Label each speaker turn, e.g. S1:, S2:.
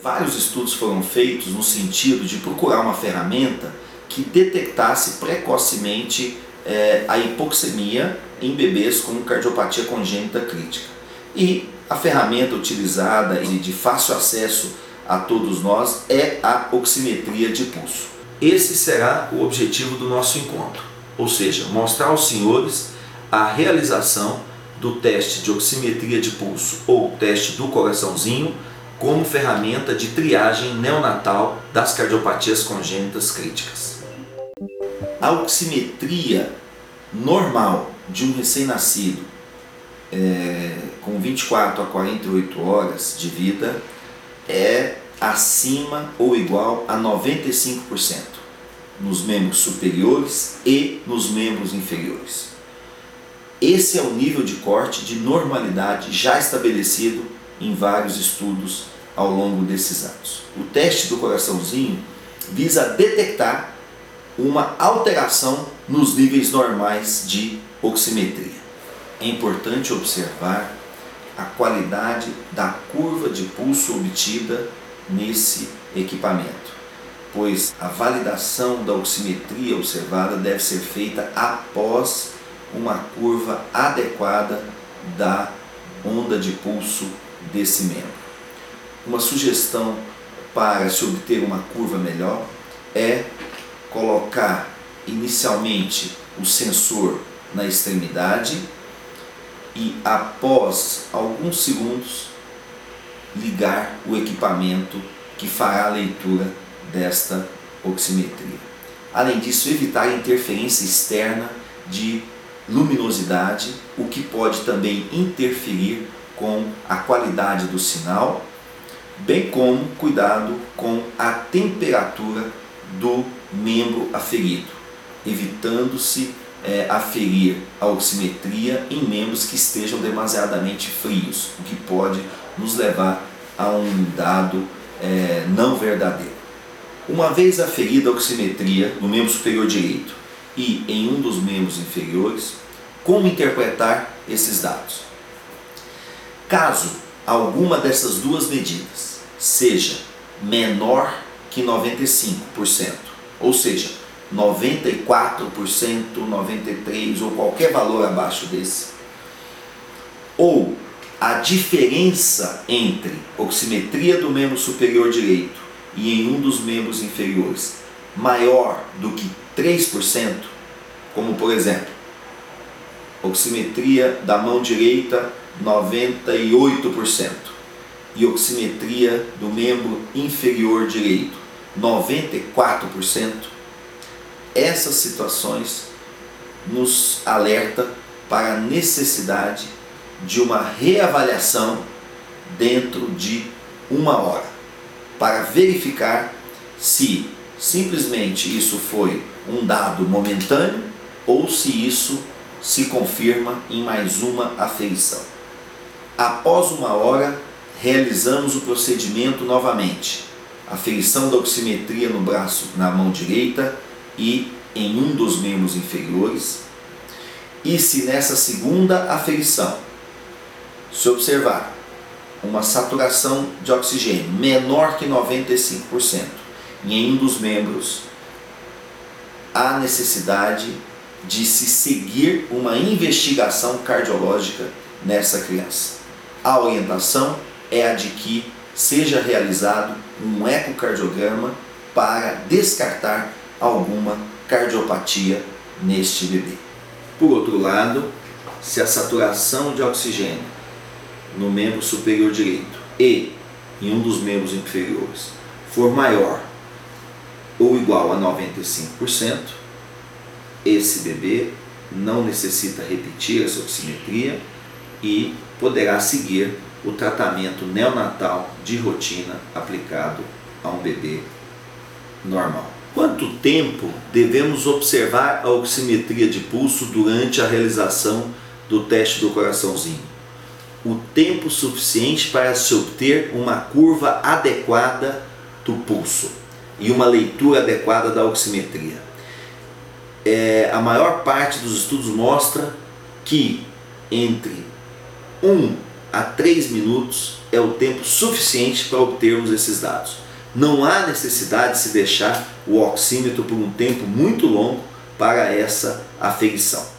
S1: Vários estudos foram feitos no sentido de procurar uma ferramenta que detectasse precocemente é, a hipoxemia em bebês com cardiopatia congênita crítica. E a ferramenta utilizada e de fácil acesso a todos nós é a oximetria de pulso. Esse será o objetivo do nosso encontro, ou seja, mostrar aos senhores a realização do teste de oximetria de pulso ou teste do coraçãozinho como ferramenta de triagem neonatal das cardiopatias congênitas críticas. A oximetria normal de um recém-nascido é, com 24 a 48 horas de vida é acima ou igual a 95% nos membros superiores e nos membros inferiores. Esse é o nível de corte de normalidade já estabelecido em vários estudos ao longo desses anos. O teste do coraçãozinho visa detectar uma alteração nos níveis normais de oximetria. É importante observar a qualidade da curva de pulso obtida nesse equipamento, pois a validação da oximetria observada deve ser feita após uma curva adequada da onda de pulso desse membro. Uma sugestão para se obter uma curva melhor é colocar inicialmente o sensor na extremidade e após alguns segundos ligar o equipamento que fará a leitura desta oximetria. Além disso, evitar interferência externa de luminosidade, o que pode também interferir com a qualidade do sinal, bem como cuidado com a temperatura do membro aferido, evitando-se é, aferir a oximetria em membros que estejam demasiadamente frios, o que pode nos levar a um dado é, não verdadeiro. Uma vez aferida a oximetria no membro superior direito e em um dos membros inferiores, como interpretar esses dados? Caso alguma dessas duas medidas seja menor que 95%, ou seja, 94%, 93% ou qualquer valor abaixo desse, ou a diferença entre oximetria do membro superior direito e em um dos membros inferiores maior do que 3%, como por exemplo, oximetria da mão direita 98% e oximetria do membro inferior direito 94%, essas situações nos alerta para a necessidade de uma reavaliação dentro de uma hora para verificar se simplesmente isso foi um dado momentâneo ou se isso se confirma em mais uma afeição. Após uma hora, realizamos o procedimento novamente. Afeição da oximetria no braço, na mão direita e em um dos membros inferiores. E se nessa segunda aferição se observar uma saturação de oxigênio menor que 95% em um dos membros, há necessidade de se seguir uma investigação cardiológica nessa criança. A orientação é a de que seja realizado um ecocardiograma para descartar alguma cardiopatia neste bebê. Por outro lado, se a saturação de oxigênio no membro superior direito e em um dos membros inferiores for maior ou igual a 95%, esse bebê não necessita repetir essa oximetria e poderá seguir o tratamento neonatal de rotina aplicado a um bebê normal. Quanto tempo devemos observar a oximetria de pulso durante a realização do teste do coraçãozinho? O tempo suficiente para se obter uma curva adequada do pulso e uma leitura adequada da oximetria é, a maior parte dos estudos mostra que entre 1 a 3 minutos é o tempo suficiente para obtermos esses dados. Não há necessidade de se deixar o oxímetro por um tempo muito longo para essa aferição.